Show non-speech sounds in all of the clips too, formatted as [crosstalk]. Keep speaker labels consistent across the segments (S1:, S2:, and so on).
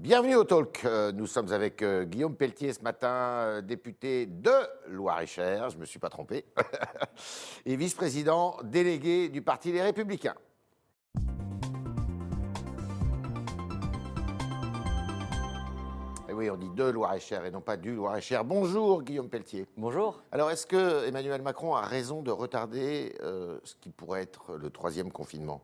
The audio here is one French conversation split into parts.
S1: Bienvenue au Talk. Euh, Nous sommes avec euh, Guillaume Pelletier ce matin, euh, député de Loire-et-Cher, je ne me suis pas trompé, [laughs] et vice-président délégué du Parti Les Républicains. Et oui, on dit de Loire-et-Cher et non pas du Loire-et-Cher. Bonjour Guillaume Pelletier.
S2: Bonjour.
S1: Alors, est-ce que Emmanuel Macron a raison de retarder euh, ce qui pourrait être le troisième confinement?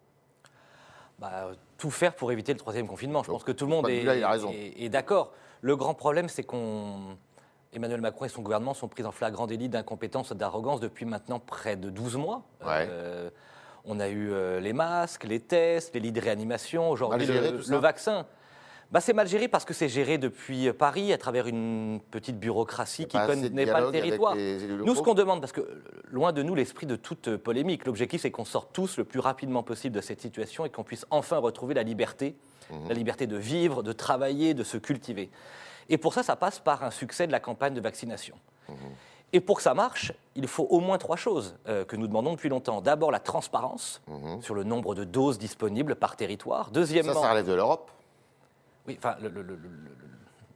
S2: Bah, tout faire pour éviter le troisième confinement. Je pense que tout le monde est, d'accord. Le grand problème, c'est qu'on. Emmanuel Macron et son gouvernement sont pris en flagrant délit d'incompétence et d'arrogance depuis maintenant près de 12 mois.
S1: Ouais.
S2: Euh, on a eu euh, les masques, les tests, les lits de réanimation, aujourd'hui le vaccin. Bah, c'est mal géré parce que c'est géré depuis Paris à travers une petite bureaucratie qui ne connaît pas le territoire. Nous, ce qu'on demande, parce que euh, loin de nous l'esprit de toute euh, polémique, l'objectif c'est qu'on sorte tous le plus rapidement possible de cette situation et qu'on puisse enfin retrouver la liberté,
S1: Mhm.
S2: la liberté de vivre, de travailler, de se cultiver. Et pour ça, ça passe par un succès de la campagne de vaccination.
S1: Mhm.
S2: Et pour que ça marche, il faut au moins trois choses euh, que nous demandons depuis longtemps. D'abord, la transparence
S1: Mhm.
S2: sur le nombre de doses disponibles par territoire.
S1: Ça,
S2: Deuxièmement,
S1: ça relève de l'Europe.
S2: Oui, enfin, le- le- le- le- le-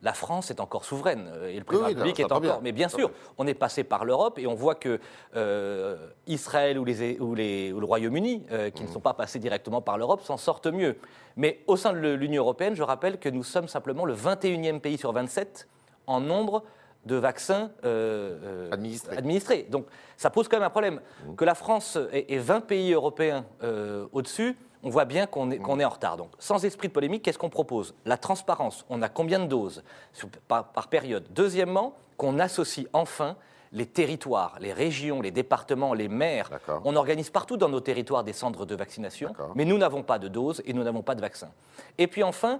S2: la France est encore souveraine euh, et le président
S1: Oui,
S2: de la République est encore.
S1: bien,
S2: Mais bien sûr, on est passé par l'Europe et on voit que euh, Israël ou, les, ou, les- ou le Royaume-Uni, euh, qui ne
S1: Mhm.
S2: sont pas passés directement par l'Europe, s'en sortent mieux. Mais au sein de l'Union européenne, je rappelle que nous sommes simplement le 21e pays sur 27 en nombre de vaccins euh,
S1: Administrés.
S2: Donc ça pose quand même un problème.
S1: Mhm.
S2: Que la France ait ait 20 pays européens au-dessus, on voit bien qu'on est, en retard. Donc sans esprit de polémique, qu'est-ce qu'on propose? La transparence. On a combien de doses par, par période? Deuxièmement, qu'on associe enfin les territoires, les régions, les départements, les maires. On organise partout dans nos territoires des centres de vaccination, mais nous n'avons pas de doses et nous n'avons pas de vaccin. Et puis enfin,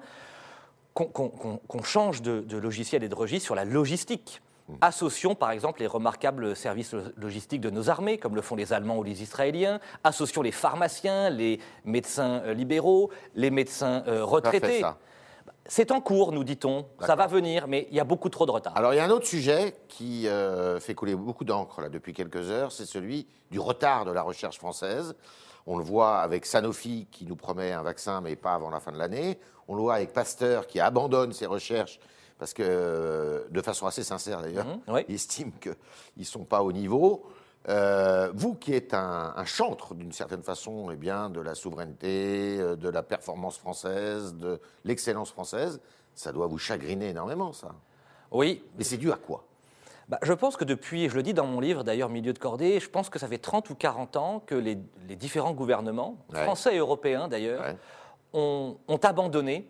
S2: qu'on change de, de logiciel et de registre sur la logistique. Associons par exemple les remarquables services lo- logistiques de nos armées, comme le font les Allemands ou les Israéliens. Associons les pharmaciens, les médecins euh, libéraux, les médecins euh, retraités. C'est en cours, nous dit-on. Ça va venir, mais il y a beaucoup trop de retard.
S1: Alors, il y a un autre sujet qui euh, fait couler beaucoup d'encre là, depuis quelques heures, c'est celui du retard de la recherche française. On le voit avec Sanofi qui nous promet un vaccin, mais pas avant la fin de l'année. On le voit avec Pasteur qui abandonne ses recherches parce que, euh, de façon assez sincère d'ailleurs,
S2: Mhm, oui.
S1: il estime qu'ils ne sont pas au niveau. Euh, vous qui êtes un, un chantre d'une certaine façon eh bien, de la souveraineté, euh, de la performance française, de l'excellence française, ça doit vous chagriner énormément, ça.
S2: Oui,
S1: Mais c'est dû à quoi?
S2: Bah, je pense que depuis, je le dis dans mon livre d'ailleurs, Milieu de cordée, je pense que ça fait 30 ou 40 ans que les, les différents gouvernements,
S1: Ouais.
S2: français et européens d'ailleurs,
S1: Ouais.
S2: ont, ont abandonné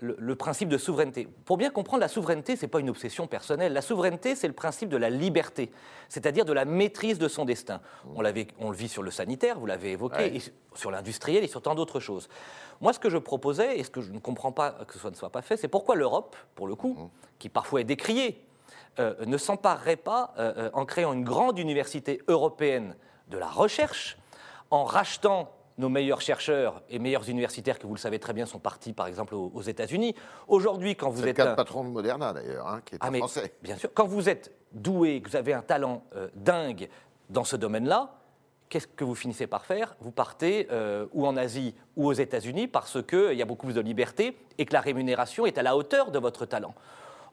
S2: le, le principe de souveraineté. Pour bien comprendre, la souveraineté, ce n'est pas une obsession personnelle. La souveraineté, c'est le principe de la liberté, c'est-à-dire de la maîtrise de son destin. On, on le vit sur le sanitaire, vous l'avez évoqué,
S1: Ouais.
S2: et sur l'industriel et sur tant d'autres choses. Moi, ce que je proposais, et ce que je ne comprends pas que ce ne soit pas fait, c'est pourquoi l'Europe, pour le coup, qui parfois est décriée, euh, ne s'emparerait pas, euh, euh, en créant une grande université européenne de la recherche, en rachetant nos meilleurs chercheurs et meilleurs universitaires, que vous le savez très bien, sont partis par exemple aux, aux États-Unis. Aujourd'hui, quand vous
S1: C'est le
S2: êtes
S1: de
S2: un-
S1: patron de Moderna, d'ailleurs, hein, qui est
S2: ah,
S1: un
S2: mais
S1: Français.
S2: Bien sûr. Quand vous êtes doué, que vous avez un talent euh, dingue dans ce domaine-là, qu'est-ce que vous finissez par faire? Vous partez euh, ou en Asie ou aux États-Unis parce qu'il y a beaucoup plus de liberté et que la rémunération est à la hauteur de votre talent.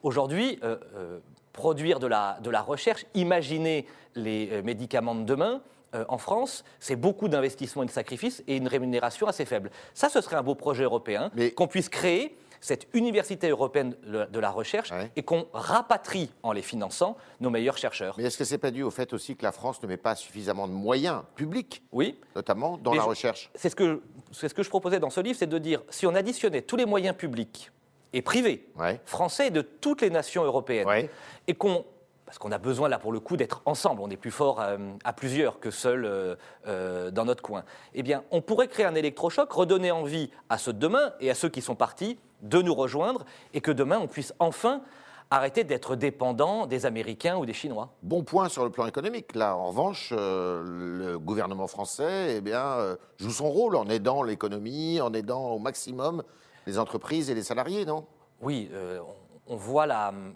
S2: Aujourd'hui, euh, euh, produire de la, de la recherche, imaginer les euh, médicaments de demain, euh, en France, c'est beaucoup d'investissements et de sacrifices et une rémunération assez faible. Ça, ce serait un beau projet européen,
S1: Mais-
S2: qu'on puisse créer cette université européenne de la recherche
S1: Ouais.
S2: et qu'on rapatrie, en les finançant, nos meilleurs chercheurs.
S1: Mais est-ce que c'est pas dû au fait aussi que la France ne met pas suffisamment de moyens publics,
S2: Oui,
S1: notamment dans
S2: Mais
S1: la
S2: je-
S1: recherche?
S2: c'est ce, que, c'est ce que je proposais dans ce livre, c'est de dire, si on additionnait tous les moyens publics et privés,
S1: Ouais.
S2: français et de toutes les nations européennes,
S1: Ouais.
S2: et qu'on... Parce qu'on a besoin là pour le coup d'être ensemble, on est plus fort euh, à plusieurs que seuls euh, euh, dans notre coin. Eh bien, on pourrait créer un électrochoc, redonner envie à ceux de demain et à ceux qui sont partis de nous rejoindre, et que demain on puisse enfin arrêter d'être dépendant des Américains ou des Chinois.
S1: Bon point sur le plan économique. Là, en revanche, euh, le gouvernement français eh bien, euh, joue son rôle en aidant l'économie, en aidant au maximum les entreprises et les salariés, non?
S2: Oui, euh, on, voit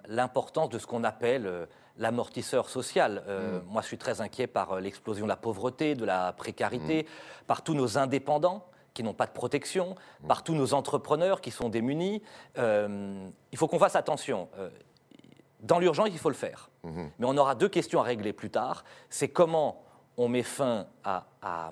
S2: l'importance de ce qu'on appelle euh, l'amortisseur social. Euh, Moi, je suis très inquiet par euh, l'explosion de la pauvreté, de la précarité, par tous nos indépendants qui n'ont pas de protection, par tous nos entrepreneurs qui sont démunis. Euh, il faut qu'on fasse attention. Dans l'urgence, il faut le faire. Mais on aura deux questions à régler plus tard. C'est comment on met fin à, à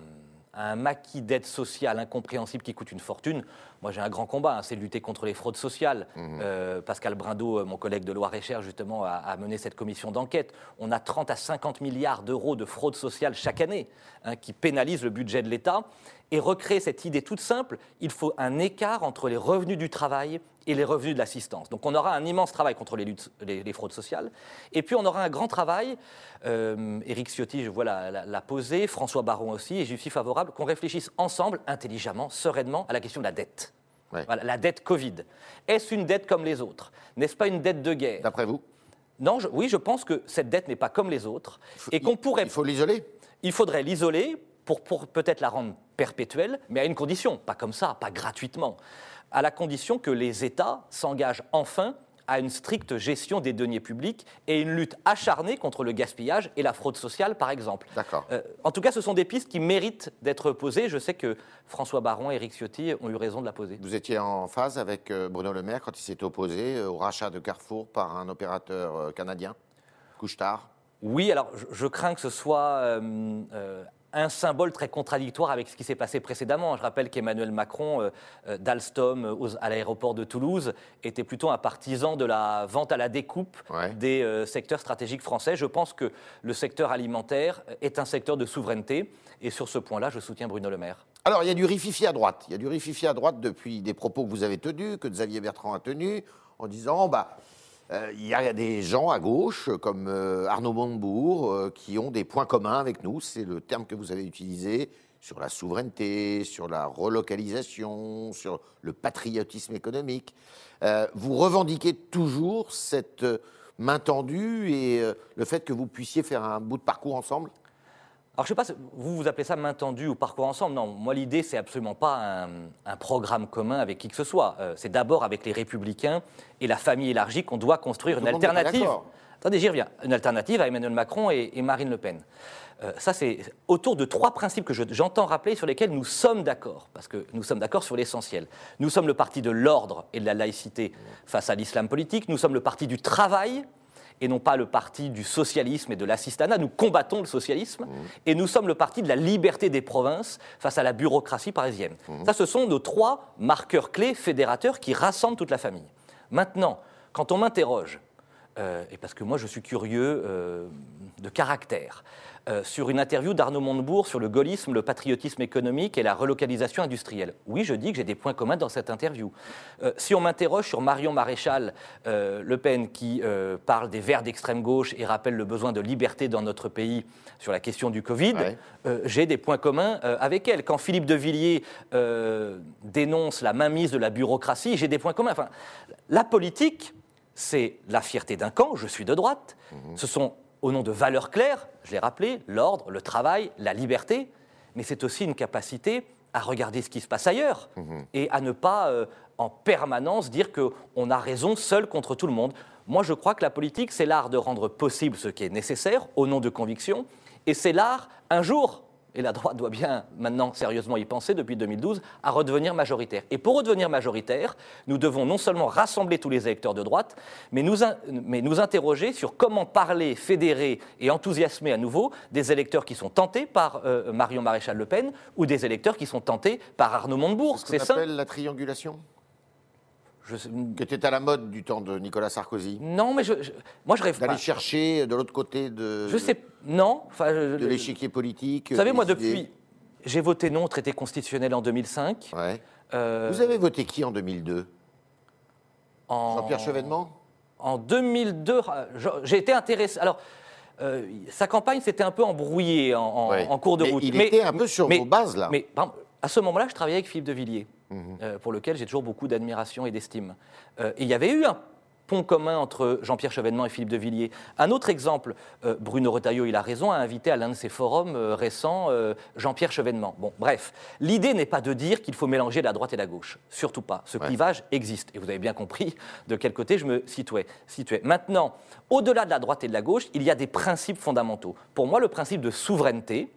S2: un maquis d'aide sociale incompréhensible qui coûte une fortune. Moi, j'ai un grand combat, hein, c'est de lutter contre les fraudes sociales. Euh, Pascal Brindot, euh, mon collègue de Loire-et-Cher, justement, a, a mené cette commission d'enquête. On a 30 à 50 milliards d'euros de fraude sociale chaque année hein, qui pénalisent le budget de l'État. Et recréer cette idée toute simple, il faut un écart entre les revenus du travail et les revenus de l'assistance. Donc on aura un immense travail contre les, luttes- les- les fraudes sociales. Et puis on aura un grand travail, euh, Éric Ciotti, je vois l'a, l'a- l'a posé, François Baron aussi, et je suis favorable qu'on réfléchisse ensemble, intelligemment, sereinement, à la question de la dette.
S1: Ouais.
S2: Voilà, la dette Covid. Est-ce une dette comme les autres? N'est-ce pas une dette de guerre?
S1: D'après vous?
S2: Non, je- oui, je pense que cette dette n'est pas comme les autres et qu'on pourrait
S1: Il faut l'isoler?
S2: Il faudrait l'isoler pour, pour peut-être la rendre perpétuelle, mais à une condition, pas comme ça, pas gratuitement, à la condition que les États s'engagent enfin à une stricte gestion des deniers publics et une lutte acharnée contre le gaspillage et la fraude sociale, par exemple.
S1: D'accord.
S2: Euh, en tout cas, ce sont des pistes qui méritent d'être posées. Je sais que François Baron et Éric Ciotti ont eu raison de la poser.
S1: Vous étiez en phase avec euh, Bruno Le Maire quand il s'est opposé euh, au rachat de Carrefour par un opérateur canadien, Couche-Tard?
S2: Oui, alors je, je crains que ce soit euh, euh, un symbole très contradictoire avec ce qui s'est passé précédemment. Je rappelle qu'Emmanuel Macron, euh, euh, d'Alstom euh, à l'aéroport de Toulouse, était plutôt un partisan de la vente à la découpe
S1: Ouais.
S2: des euh, secteurs stratégiques français. Je pense que le secteur alimentaire est un secteur de souveraineté. Et sur ce point-là, je soutiens Bruno Le Maire.
S1: Alors, il y a du rififi à droite. Il y a du rififi à droite depuis des propos que vous avez tenus, que Xavier Bertrand a tenus, en disant bah, il y a des gens à gauche, comme euh, Arnaud Montebourg, euh, qui ont des points communs avec nous. C'est le terme que vous avez utilisé sur la souveraineté, sur la relocalisation, sur le patriotisme économique. Euh, vous revendiquez toujours cette euh, main tendue et euh, le fait que vous puissiez faire un bout de parcours ensemble?
S2: Alors, je ne sais pas, vous vous appelez ça main tendue ou parcours ensemble Non, moi, l'idée, c'est absolument pas un, un programme commun avec qui que ce soit. Euh, c'est d'abord avec les Républicains et la famille élargie qu'on doit construire
S1: Tout
S2: une alternative. Attendez, j'y reviens. Une alternative à Emmanuel Macron et, et Marine Le Pen. Euh, ça, c'est autour de trois principes que je- j'entends rappeler sur lesquels nous sommes d'accord, parce que nous sommes d'accord sur l'essentiel. Nous sommes le parti de l'ordre et de la laïcité face à l'islam politique. Nous sommes le parti du travail et non pas le parti du socialisme et de l'assistanat. Nous combattons le socialisme et nous sommes le parti de la liberté des provinces face à la bureaucratie parisienne. Ça, ce sont nos trois marqueurs clés fédérateurs qui rassemblent toute la famille. Maintenant, quand on m'interroge, euh, et parce que moi je suis curieux euh, de caractère, euh, sur une interview d'Arnaud Montebourg sur le gaullisme, le patriotisme économique et la relocalisation industrielle. Oui, je dis que j'ai des points communs dans cette interview. Euh, si on m'interroge sur Marion Maréchal euh, Le Pen qui parle des verts d'extrême gauche et rappelle le besoin de liberté dans notre pays sur la question du Covid,
S1: Ouais.
S2: j'ai des points communs avec elle. Quand Philippe de Villiers dénonce la mainmise de la bureaucratie, j'ai des points communs. Enfin, la politique, c'est la fierté d'un camp, je suis de droite. Ce sont, au nom de valeurs claires, je l'ai rappelé, l'ordre, le travail, la liberté, mais c'est aussi une capacité à regarder ce qui se passe ailleurs et à ne pas euh, en permanence dire qu'on a raison seul contre tout le monde. Moi, je crois que la politique, c'est l'art de rendre possible ce qui est nécessaire au nom de convictions, et c'est l'art, un jour, et la droite doit bien maintenant sérieusement y penser depuis 2012, à redevenir majoritaire. Et pour redevenir majoritaire, nous devons non seulement rassembler tous les électeurs de droite, mais nous, in- mais nous interroger sur comment parler, fédérer et enthousiasmer à nouveau des électeurs qui sont tentés par euh, Marion Maréchal Le Pen ou des électeurs qui sont tentés par Arnaud Montebourg.
S1: Ce
S2: C'est
S1: qu'on
S2: ça.
S1: appelle la triangulation?
S2: Je
S1: qui était à la mode du temps de Nicolas Sarkozy.
S2: Non, mais je, je- moi je rêve
S1: D'aller
S2: pas.
S1: chercher de l'autre côté de,
S2: Je sais. Non. Enfin, je-
S1: de l'échiquier politique.
S2: Vous savez, moi,
S1: idées.
S2: depuis. J'ai voté non au traité constitutionnel en 2005.
S1: Ouais.
S2: Euh,
S1: Vous avez voté qui en 2002
S2: en-
S1: Jean-Pierre Chevènement?
S2: En 2002, euh, je- j'ai été intéressé. Alors, euh, sa campagne s'était un peu embrouillée en, en-
S1: Ouais.
S2: en cours de
S1: Mais
S2: route.
S1: il était un peu sur
S2: mais-
S1: vos bases, là.
S2: Mais à ce moment-là, je travaillais avec Philippe de Villiers,
S1: Mhm.
S2: euh, pour lequel j'ai toujours beaucoup d'admiration et d'estime. Euh, et il y avait eu un pont commun entre Jean-Pierre Chevènement et Philippe de Villiers. Un autre exemple, euh, Bruno Retailleau, il a raison, a invité à l'un de ses forums euh, récents euh, Jean-Pierre Chevènement. Bon, bref, l'idée n'est pas de dire qu'il faut mélanger la droite et la gauche, surtout pas. Ce
S1: Ouais.
S2: clivage existe, et vous avez bien compris de quel côté je me situais. situais. Maintenant, au-delà de la droite et de la gauche, il y a des principes fondamentaux. Pour moi, le principe de souveraineté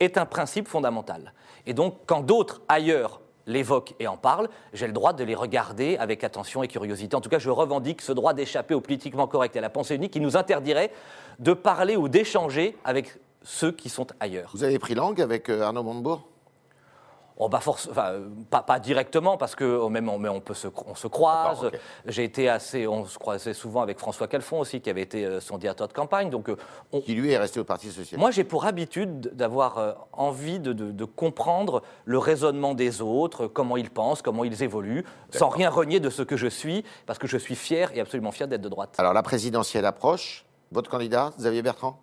S2: est un principe fondamental. Et donc, quand d'autres ailleurs l'évoquent et en parlent, j'ai le droit de les regarder avec attention et curiosité. En tout cas, je revendique ce droit d'échapper au politiquement correct et à la pensée unique qui nous interdirait de parler ou d'échanger avec ceux qui sont ailleurs.
S1: Vous avez pris langue avec euh, Arnaud Montebourg?
S2: Oh bah force, enfin, pas, pas directement parce que oh, même on, mais on peut se, on se croise. J'ai été assez, on se croisait souvent avec François Calfon aussi, qui avait été euh, son directeur de campagne. Donc, euh, on-
S1: qui lui est resté au Parti Socialiste.
S2: moi, j'ai pour habitude d'avoir euh, envie de, de- de comprendre le raisonnement des autres, comment ils pensent, comment ils évoluent, sans rien renier de ce que je suis, parce que je suis fier et absolument fier d'être de droite.
S1: Alors la présidentielle approche. Votre candidat, Xavier Bertrand?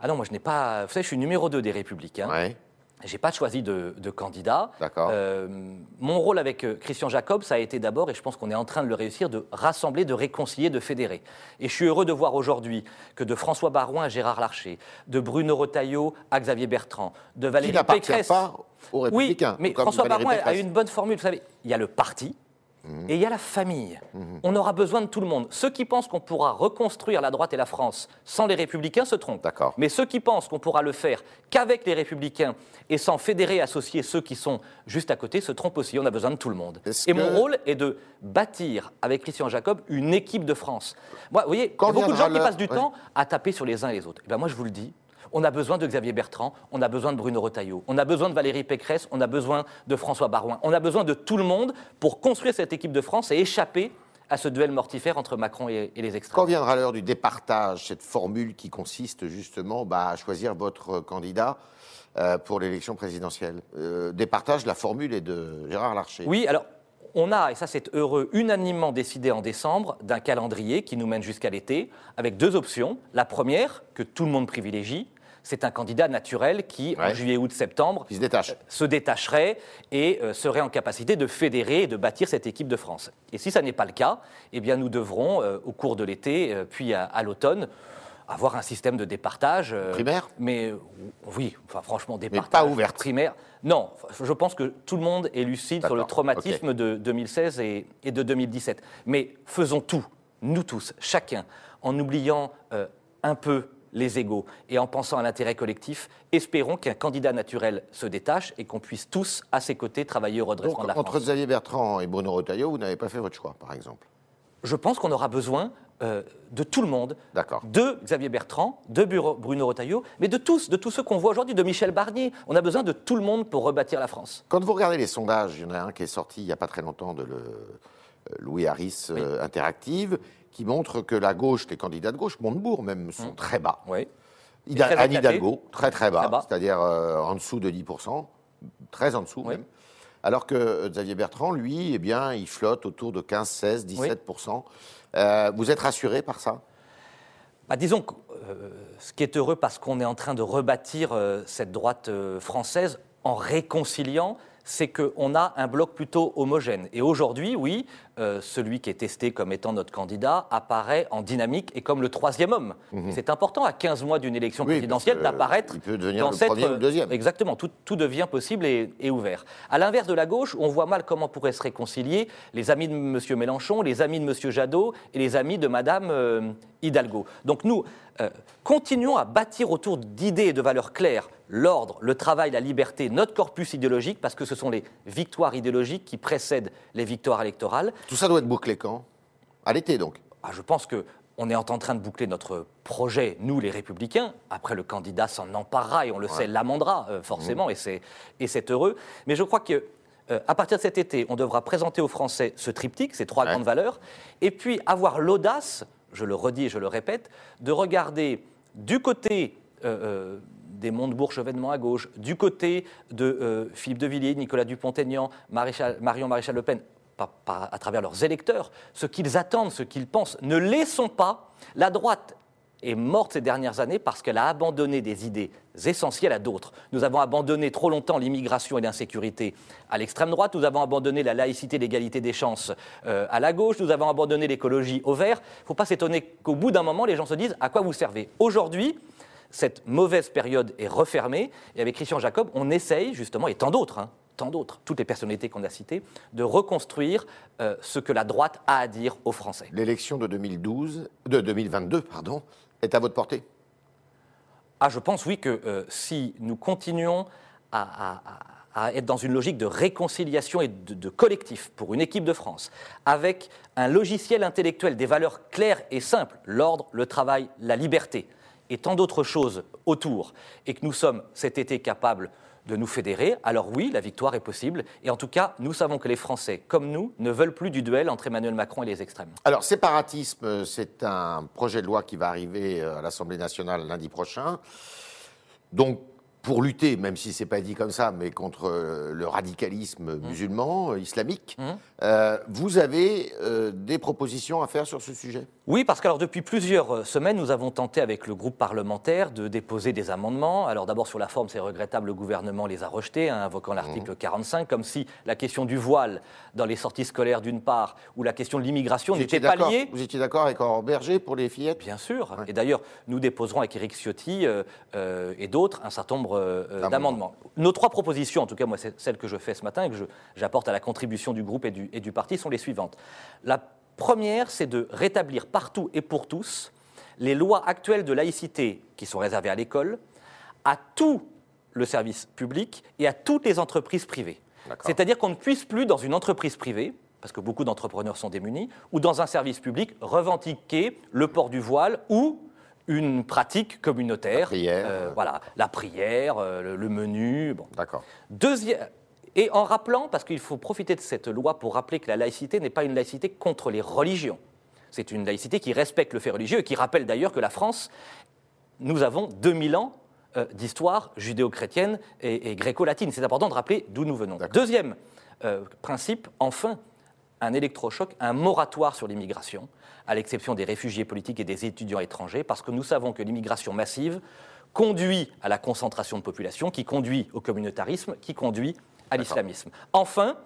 S2: Ah non, moi, je n'ai pas. Vous savez, je suis numéro 2 des Républicains.
S1: Ouais.
S2: J'ai pas choisi de, de candidat. Euh, mon rôle avec euh, Christian Jacob, ça a été d'abord, et je pense qu'on est en train de le réussir, de rassembler, de réconcilier, de fédérer. Et je suis heureux de voir aujourd'hui que de François Barouin à Gérard Larcher, de Bruno Retailleau à Xavier Bertrand, de
S1: Qui
S2: Valérie
S1: n'appartient
S2: Pécresse.
S1: pas aux
S2: oui,
S1: Républicains.
S2: mais
S1: comme
S2: François
S1: Valérie
S2: Barouin a une bonne formule. Vous savez, il y a le parti.
S1: Mhm.
S2: Et il y a la famille. On aura besoin de tout le monde. Ceux qui pensent qu'on pourra reconstruire la droite et la France sans les républicains se trompent.
S1: D'accord.
S2: Mais ceux qui pensent qu'on pourra le faire qu'avec les républicains et sans fédérer et associer ceux qui sont juste à côté se trompent aussi. On a besoin de tout le monde. Et
S1: que-
S2: mon rôle est de bâtir avec Christian Jacob une équipe de France. Moi, vous voyez, il y a beaucoup de gens qui passent du temps à taper sur les uns et les autres. Eh ben moi, je vous le dis. On a besoin de Xavier Bertrand, on a besoin de Bruno Retailleau, on a besoin de Valérie Pécresse, on a besoin de François Barouin, on a besoin de tout le monde pour construire cette équipe de France et échapper à ce duel mortifère entre Macron et, et les extrêmes.
S1: Quand viendra l'heure du départage, cette formule qui consiste justement bah, à choisir votre candidat euh, pour l'élection présidentielle? Euh, Départage, la formule est de Gérard Larcher.
S2: Oui, alors on a, et ça c'est heureux, unanimement décidé en décembre d'un calendrier qui nous mène jusqu'à l'été, avec deux options. La première, que tout le monde privilégie, c'est un candidat naturel qui, en juillet, août, septembre,
S1: Qui se détache.
S2: se détacherait et euh, serait en capacité de fédérer et de bâtir cette équipe de France. Et si ça n'est pas le cas, eh bien nous devrons, euh, au cours de l'été, euh, puis à, à l'automne, avoir un système de départage. euh,
S1: Primaire
S2: Mais euh, oui, enfin franchement, départage.
S1: pas ouverte.
S2: Primaire. Non, je pense que tout le monde est lucide sur le traumatisme de 2016 et, et de 2017. Mais faisons tout, nous tous, chacun, en oubliant euh, un peu les égaux et en pensant à l'intérêt collectif, espérons qu'un candidat naturel se détache et qu'on puisse tous, à ses côtés, travailler au redressement
S1: Donc,
S2: de la
S1: entre
S2: France.
S1: Xavier Bertrand et Bruno Retailleau, vous n'avez pas fait votre choix, par exemple?
S2: Je pense qu'on aura besoin euh, de tout le monde,
S1: D'accord.
S2: de Xavier Bertrand, de Bruno Retailleau, mais de tous, de tous ceux qu'on voit aujourd'hui, de Michel Barnier. On a besoin de tout le monde pour rebâtir la France.
S1: Quand vous regardez les sondages, il y en a un qui est sorti il n'y a pas très longtemps de le, euh, Louis Harris euh, Interactive, qui montre que la gauche, les candidats de gauche, Montebourg même, sont très bas.
S2: Oui. Très
S1: Anne. Hidalgo, très très bas, c'est-à-dire euh, en dessous de 10%, très en dessous
S2: Oui.
S1: même. Alors que euh, Xavier Bertrand, lui, eh bien, il flotte autour de 15, 16, 17%. Euh, vous êtes rassuré par ça?
S2: Bah, disons que euh, ce qui est heureux parce qu'on est en train de rebâtir cette droite française en réconciliant, c'est qu'on a un bloc plutôt homogène. Et aujourd'hui, oui, euh, celui qui est testé comme étant notre candidat apparaît en dynamique et comme le troisième homme. Et C'est important à 15 mois d'une élection
S1: Mhm. Oui,
S2: présidentielle d'apparaître dans
S1: le
S2: cette,
S1: premier ou le deuxième.
S2: Exactement, tout, tout devient possible et, et ouvert. À l'inverse de la gauche, on voit mal comment pourraient se réconcilier les amis de M. Mélenchon, les amis de M. Jadot et les amis de Mme euh, Hidalgo. Donc nous, euh, continuons à bâtir autour d'idées et de valeurs claires l'ordre, le travail, la liberté, notre corpus idéologique, parce que ce sont les victoires idéologiques qui précèdent les victoires électorales.
S1: Tout ça doit être bouclé quand? À l'été, donc.
S2: Ah, je pense que on est en train de boucler notre projet, nous les Républicains. Après, le candidat s'en emparera et on le sait, l'amendera euh, forcément, et c'est et c'est heureux. Mais je crois que euh, à partir de cet été, on devra présenter aux Français ce triptyque, ces trois
S1: Ouais.
S2: grandes valeurs, et puis avoir l'audace, je le redis et je le répète, de regarder du côté euh, euh, des Montebourg-Chevènement à gauche, du côté de Philippe de Villiers, Nicolas Dupont-Aignan, Maréchal- Marion Maréchal Le Pen, à travers leurs électeurs, ce qu'ils attendent, ce qu'ils pensent. Ne laissons pas la droite est morte ces dernières années parce qu'elle a abandonné des idées essentielles à d'autres. Nous avons abandonné trop longtemps l'immigration et l'insécurité à l'extrême droite, nous avons abandonné la laïcité, l'égalité des chances euh, à la gauche, nous avons abandonné l'écologie au vert. Il ne faut pas s'étonner qu'au bout d'un moment, les gens se disent à quoi vous servez? Aujourd'hui, cette mauvaise période est refermée et avec Christian Jacob, on essaye justement, et tant d'autres, hein, tant d'autres, toutes les personnalités qu'on a citées, de reconstruire euh, ce que la droite a à dire aux Français.
S1: L'élection de 2012, de 2022, pardon, est à votre portée?
S2: Ah, je pense oui que euh, si nous continuons à, à- à- à être dans une logique de réconciliation et de, de collectif pour une équipe de France, avec un logiciel intellectuel, des valeurs claires et simples, l'ordre, le travail, la liberté, et tant d'autres choses autour, et que nous sommes cet été capables de nous fédérer, alors oui, la victoire est possible. Et en tout cas, nous savons que les Français, comme nous, ne veulent plus du duel entre Emmanuel Macron et les extrêmes.
S1: Alors, séparatisme, c'est un projet de loi qui va arriver euh, à l'Assemblée nationale lundi prochain. Donc, pour lutter, même si c'est pas dit comme ça, mais contre euh, le radicalisme
S2: Mmh.
S1: musulman, euh, islamique, euh, vous avez euh, des propositions à faire sur ce sujet?
S2: Oui, parce que alors, depuis plusieurs euh, semaines, nous avons tenté avec le groupe parlementaire de déposer des amendements. Alors d'abord sur la forme, c'est regrettable, le gouvernement les a rejetés, hein, invoquant l'article 45, comme si la question du voile dans les sorties scolaires d'une part, ou la question de l'immigration
S1: étiez
S2: pas liées.
S1: Vous étiez d'accord avec Aurore Berger pour les fillettes?
S2: Bien sûr.
S1: Ouais.
S2: Et d'ailleurs, nous déposerons avec Éric Ciotti euh, euh, et d'autres un certain nombre euh,
S1: D'amendements.
S2: Nos trois propositions, en tout cas, moi, c'est celle que je fais ce matin et que j'apporte à la contribution du groupe et du, et du parti, sont les suivantes. La première, c'est de rétablir partout et pour tous les lois actuelles de laïcité qui sont réservées à l'école, à tout le service public et à toutes les entreprises privées. C'est-à-dire qu'on ne puisse plus, dans une entreprise privée, parce que beaucoup d'entrepreneurs sont démunis, ou dans un service public, revendiquer le port du voile ou une pratique communautaire.
S1: La prière.
S2: Euh, voilà, la prière, euh, le, le menu. Bon.
S1: D'accord.
S2: Deuxième. Et en rappelant, parce qu'il faut profiter de cette loi pour rappeler que la laïcité n'est pas une laïcité contre les religions. C'est une laïcité qui respecte le fait religieux et qui rappelle d'ailleurs que la France, nous avons 2000 ans euh, d'histoire judéo-chrétienne et, et gréco-latine. C'est important de rappeler d'où nous venons. Deuxième euh, principe, enfin, un électrochoc, un moratoire sur l'immigration, à l'exception des réfugiés politiques et des étudiants étrangers, parce que nous savons que l'immigration massive conduit à la concentration de population, qui conduit au communautarisme, qui conduit à l'islamisme. Enfin,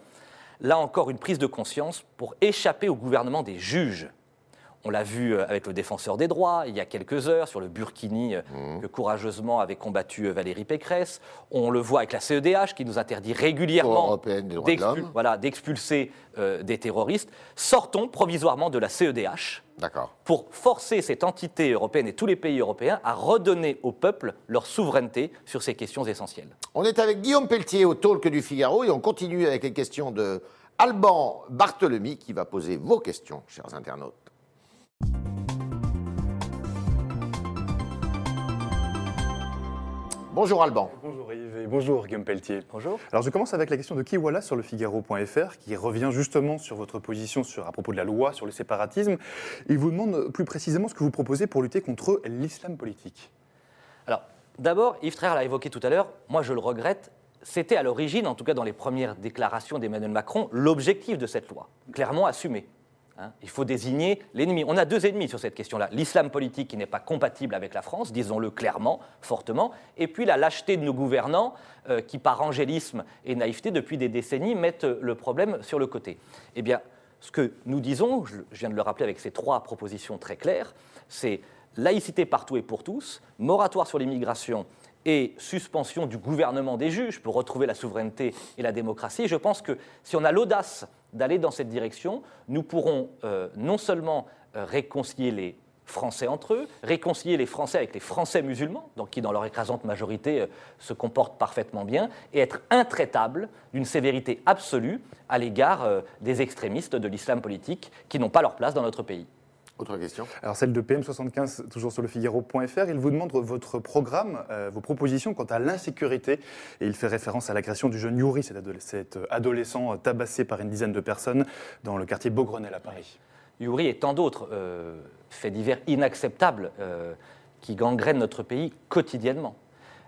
S2: là encore, une prise de conscience pour échapper au gouvernement des juges. On l'a vu euh, avec le défenseur des droits il y a quelques heures sur le Burkini euh, que courageusement avait combattu euh, Valérie Pécresse. On le voit avec la CEDH qui nous interdit régulièrement voilà, d'expulser euh, des terroristes. Sortons provisoirement de la CEDH pour forcer cette entité européenne et tous les pays européens à redonner au peuple leur souveraineté sur ces questions essentielles.
S1: On est avec Guillaume Pelletier au talk du Figaro et on continue avec les questions de Alban Barthelemy qui va poser vos questions, chers internautes. Bonjour Alban.
S3: Bonjour Yves et bonjour Guillaume Pelletier.
S2: Bonjour.
S3: Alors je commence avec la question de Kiwala sur le Figaro.fr qui revient justement sur votre position sur, à propos de la loi sur le séparatisme. Il vous demande plus précisément ce que vous proposez pour lutter contre l'islam politique.
S2: Alors, d'abord, Yves Traire l'a évoqué tout à l'heure, moi je le regrette, c'était à l'origine, en tout cas dans les premières déclarations d'Emmanuel Macron, l'objectif de cette loi, clairement assumé. Hein, il faut désigner l'ennemi. On a deux ennemis sur cette question-là. L'islam politique qui n'est pas compatible avec la France, disons-le clairement, fortement, et puis la lâcheté de nos gouvernants euh, qui, par angélisme et naïveté, depuis des décennies, mettent le problème sur le côté. Eh bien, ce que nous disons, je viens de le rappeler avec ces trois propositions très claires, c'est laïcité partout et pour tous, moratoire sur l'immigration et suspension du gouvernement des juges pour retrouver la souveraineté et la démocratie. Je pense que si on a l'audace d'aller dans cette direction, nous pourrons euh, non seulement euh, réconcilier les Français entre eux, réconcilier les Français avec les Français musulmans, donc qui dans leur écrasante majorité euh, se comportent parfaitement bien, et être intraitables d'une sévérité absolue à l'égard des extrémistes de l'islam politique qui n'ont pas leur place dans notre pays.
S1: Autre question
S3: Alors celle de PM75, toujours sur le Figaro.fr, il vous demande votre programme, euh, vos propositions quant à l'insécurité. Et il fait référence à l'agression du jeune Yuri, cet, cet adolescent euh, tabassé par une dizaine de personnes dans le quartier Beaugrenelle à Paris.
S2: Yuri et tant d'autres euh, faits divers inacceptables euh, qui gangrènent notre pays quotidiennement.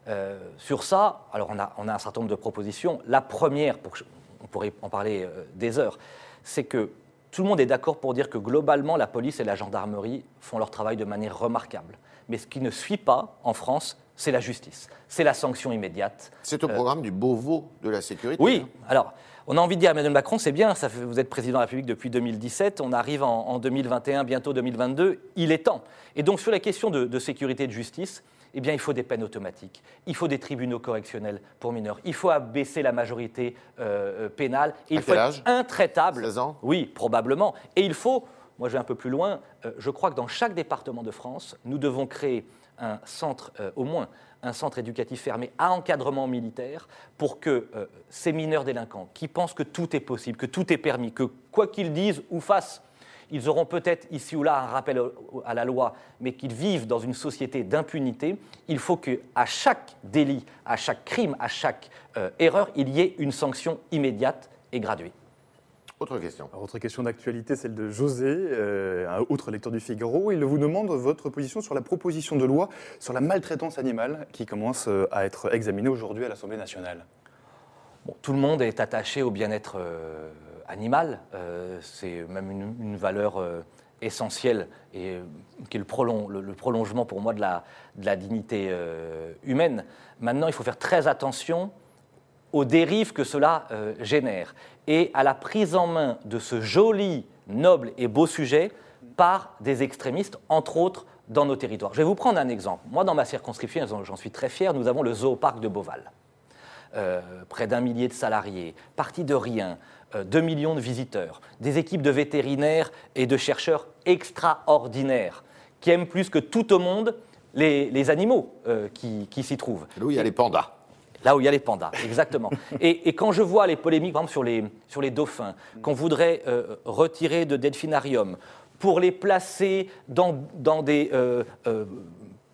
S2: Euh, sur ça, alors on a, on a un certain nombre de propositions. La première, pour on pourrait en parler euh, des heures, c'est que tout le monde est d'accord pour dire que globalement, la police et la gendarmerie font leur travail de manière remarquable. Mais ce qui ne suit pas en France, c'est la justice, c'est la sanction immédiate.
S1: C'est au programme du Beauvau de la sécurité.
S2: Euh, Oui,
S1: hein.
S2: alors, on a envie de dire à Emmanuel Macron, c'est bien, ça fait- vous êtes président de la République depuis 2017, on arrive en, en 2021, bientôt 2022, il est temps. Et donc, sur la question de, de sécurité et de justice, eh bien, il faut des peines automatiques, il faut des tribunaux correctionnels pour mineurs, il faut abaisser la majorité euh, euh, pénale, et
S1: À
S2: il faut
S1: quel
S2: être intraitable.
S1: 16 ans?
S2: Oui, probablement. Et il faut moi je vais un peu plus loin, euh, je crois que dans chaque département de France, nous devons créer un centre, euh, au moins un centre éducatif fermé à encadrement militaire pour que ces mineurs délinquants qui pensent que tout est possible, que tout est permis, que quoi qu'ils disent ou fassent, ils auront peut-être ici ou là un rappel à la loi, mais qu'ils vivent dans une société d'impunité, il faut qu'à chaque délit, à chaque crime, à chaque euh, erreur, il y ait une sanction immédiate et graduée.
S1: Autre question.
S3: autre question d'actualité, celle de José, euh, un autre lecteur du Figaro. Il vous demande votre position sur la proposition de loi sur la maltraitance animale qui commence euh, à être examinée aujourd'hui à l'Assemblée nationale.
S2: tout le monde est attaché au bien-être animal. Euh, c'est même une, valeur euh, essentielle et euh, qui est le, prolongement pour moi de la, de la dignité humaine. Maintenant, il faut faire très attention aux dérives que cela génère et à la prise en main de ce joli, noble et beau sujet par des extrémistes, entre autres dans nos territoires. Je vais vous prendre un exemple. Moi, dans ma circonscription, j'en suis très fier, nous avons le zooparc de Beauval. près d'un millier de salariés, parti de rien, 2 euh, millions de visiteurs, des équipes de vétérinaires et de chercheurs extraordinaires qui aiment plus que tout au monde les, animaux euh, qui, s'y trouvent.
S1: Là où il y a les pandas.
S2: Là où il y a les pandas, exactement. [laughs] et, quand je vois les polémiques, par exemple, sur les, sur les dauphins, qu'on voudrait euh, retirer de delphinarium pour les placer dans, dans des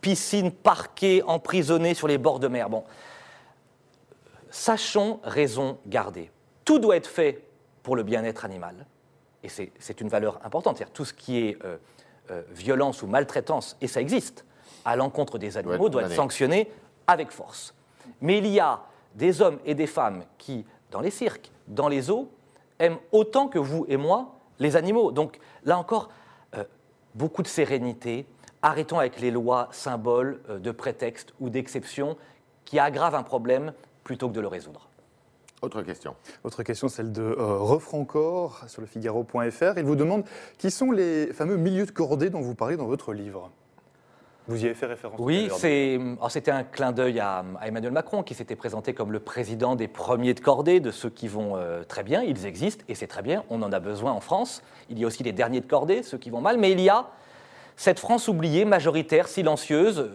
S2: piscines parquées, emprisonnées sur les bords de mer, bon, sachons raison garder tout doit être fait pour le bien-être animal, et c'est une valeur importante, c'est-à-dire tout ce qui est euh, euh, violence ou maltraitance, et ça existe, à l'encontre des animaux, doit être, sanctionné avec force. Mais il y a des hommes et des femmes qui, dans les cirques, dans les zoos, aiment autant que vous et moi les animaux. Donc là encore, euh, beaucoup de sérénité. Arrêtons avec les lois symboles de prétexte ou d'exception qui aggravent un problème plutôt que de le résoudre.
S1: Autre question.
S3: Autre question, celle de euh, Refrancor sur le Figaro.fr. Il vous demande qui sont les fameux milieux de cordée dont vous parlez dans votre livre? Vous y avez fait référence
S2: Oui, c'était un clin d'œil à, Emmanuel Macron qui s'était présenté comme le président des premiers de cordée, de ceux qui vont euh, très bien. Ils existent et c'est très bien, on en a besoin en France. Il y a aussi les derniers de cordée, ceux qui vont mal, mais il y a cette France oubliée, majoritaire, silencieuse,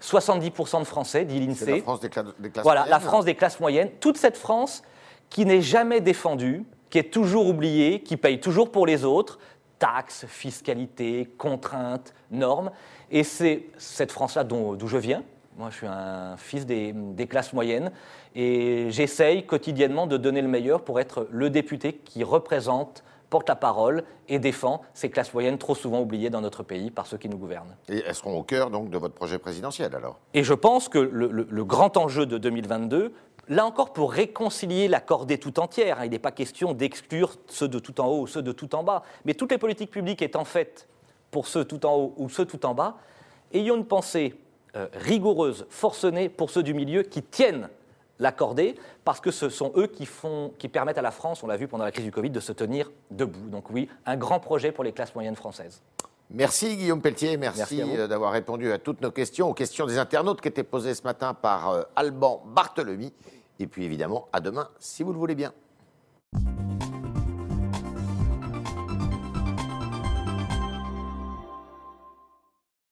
S2: 70% euh, de Français, dit l'INSEE.
S1: la France des, classes
S2: voilà, la France des classes moyennes. Toute cette France qui n'est jamais défendue, qui est toujours oubliée, qui paye toujours pour les autres, taxes, fiscalité, contraintes, normes. Et c'est cette France-là d'où je viens. Moi, je suis un fils des, des classes moyennes et j'essaye quotidiennement de donner le meilleur pour être le député qui représente porte la parole et défend ces classes moyennes trop souvent oubliées dans notre pays par ceux qui nous gouvernent.
S1: Et elles seront au cœur donc de votre projet présidentiel alors?
S2: Et je pense que le, grand enjeu de 2022, là encore pour réconcilier la cordée tout entière, hein, il n'est pas question d'exclure ceux de tout en haut ou ceux de tout en bas, mais toutes les politiques publiques étant faites pour ceux tout en haut ou ceux tout en bas, ayons une pensée euh, rigoureuse, forcenée pour ceux du milieu qui tiennent l'accorder, parce que ce sont eux qui, font, qui permettent à la France, on l'a vu pendant la crise du Covid, de se tenir debout. Donc oui, un grand projet pour les classes moyennes françaises.
S1: Merci Guillaume Pelletier, merci, euh, d'avoir répondu à toutes nos questions, aux questions des internautes qui étaient posées ce matin par euh, Alban Barthelemy. Et puis évidemment, à demain, si vous le voulez bien.